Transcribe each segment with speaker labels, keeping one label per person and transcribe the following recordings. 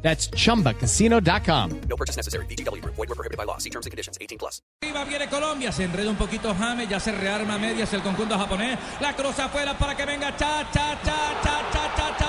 Speaker 1: That's chumbacasino.com.
Speaker 2: No purchase necessary. BDW, void were prohibited by law. See terms and conditions 18 plus.
Speaker 3: Viene Colombia, se enreda un poquito James, ya se rearma medias el conjunto japonés. La cruza afuera para que venga cha cha cha cha cha cha.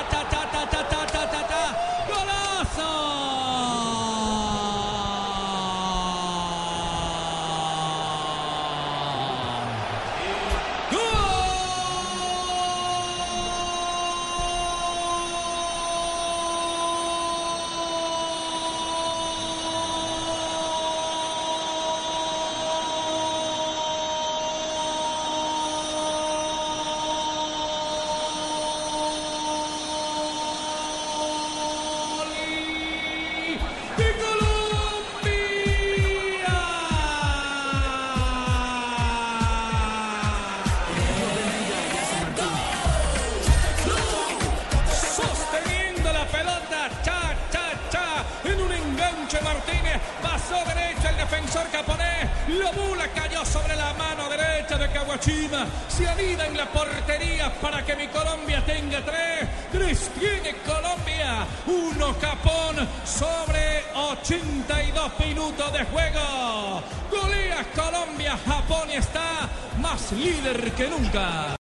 Speaker 3: Derecha el defensor japonés, Lobula cayó sobre la mano derecha de Kawashima, se anida en la portería para que mi Colombia tenga tres, tres tiene Colombia, uno Japón sobre 82 minutos de juego, golea Colombia, Japón está más líder que nunca.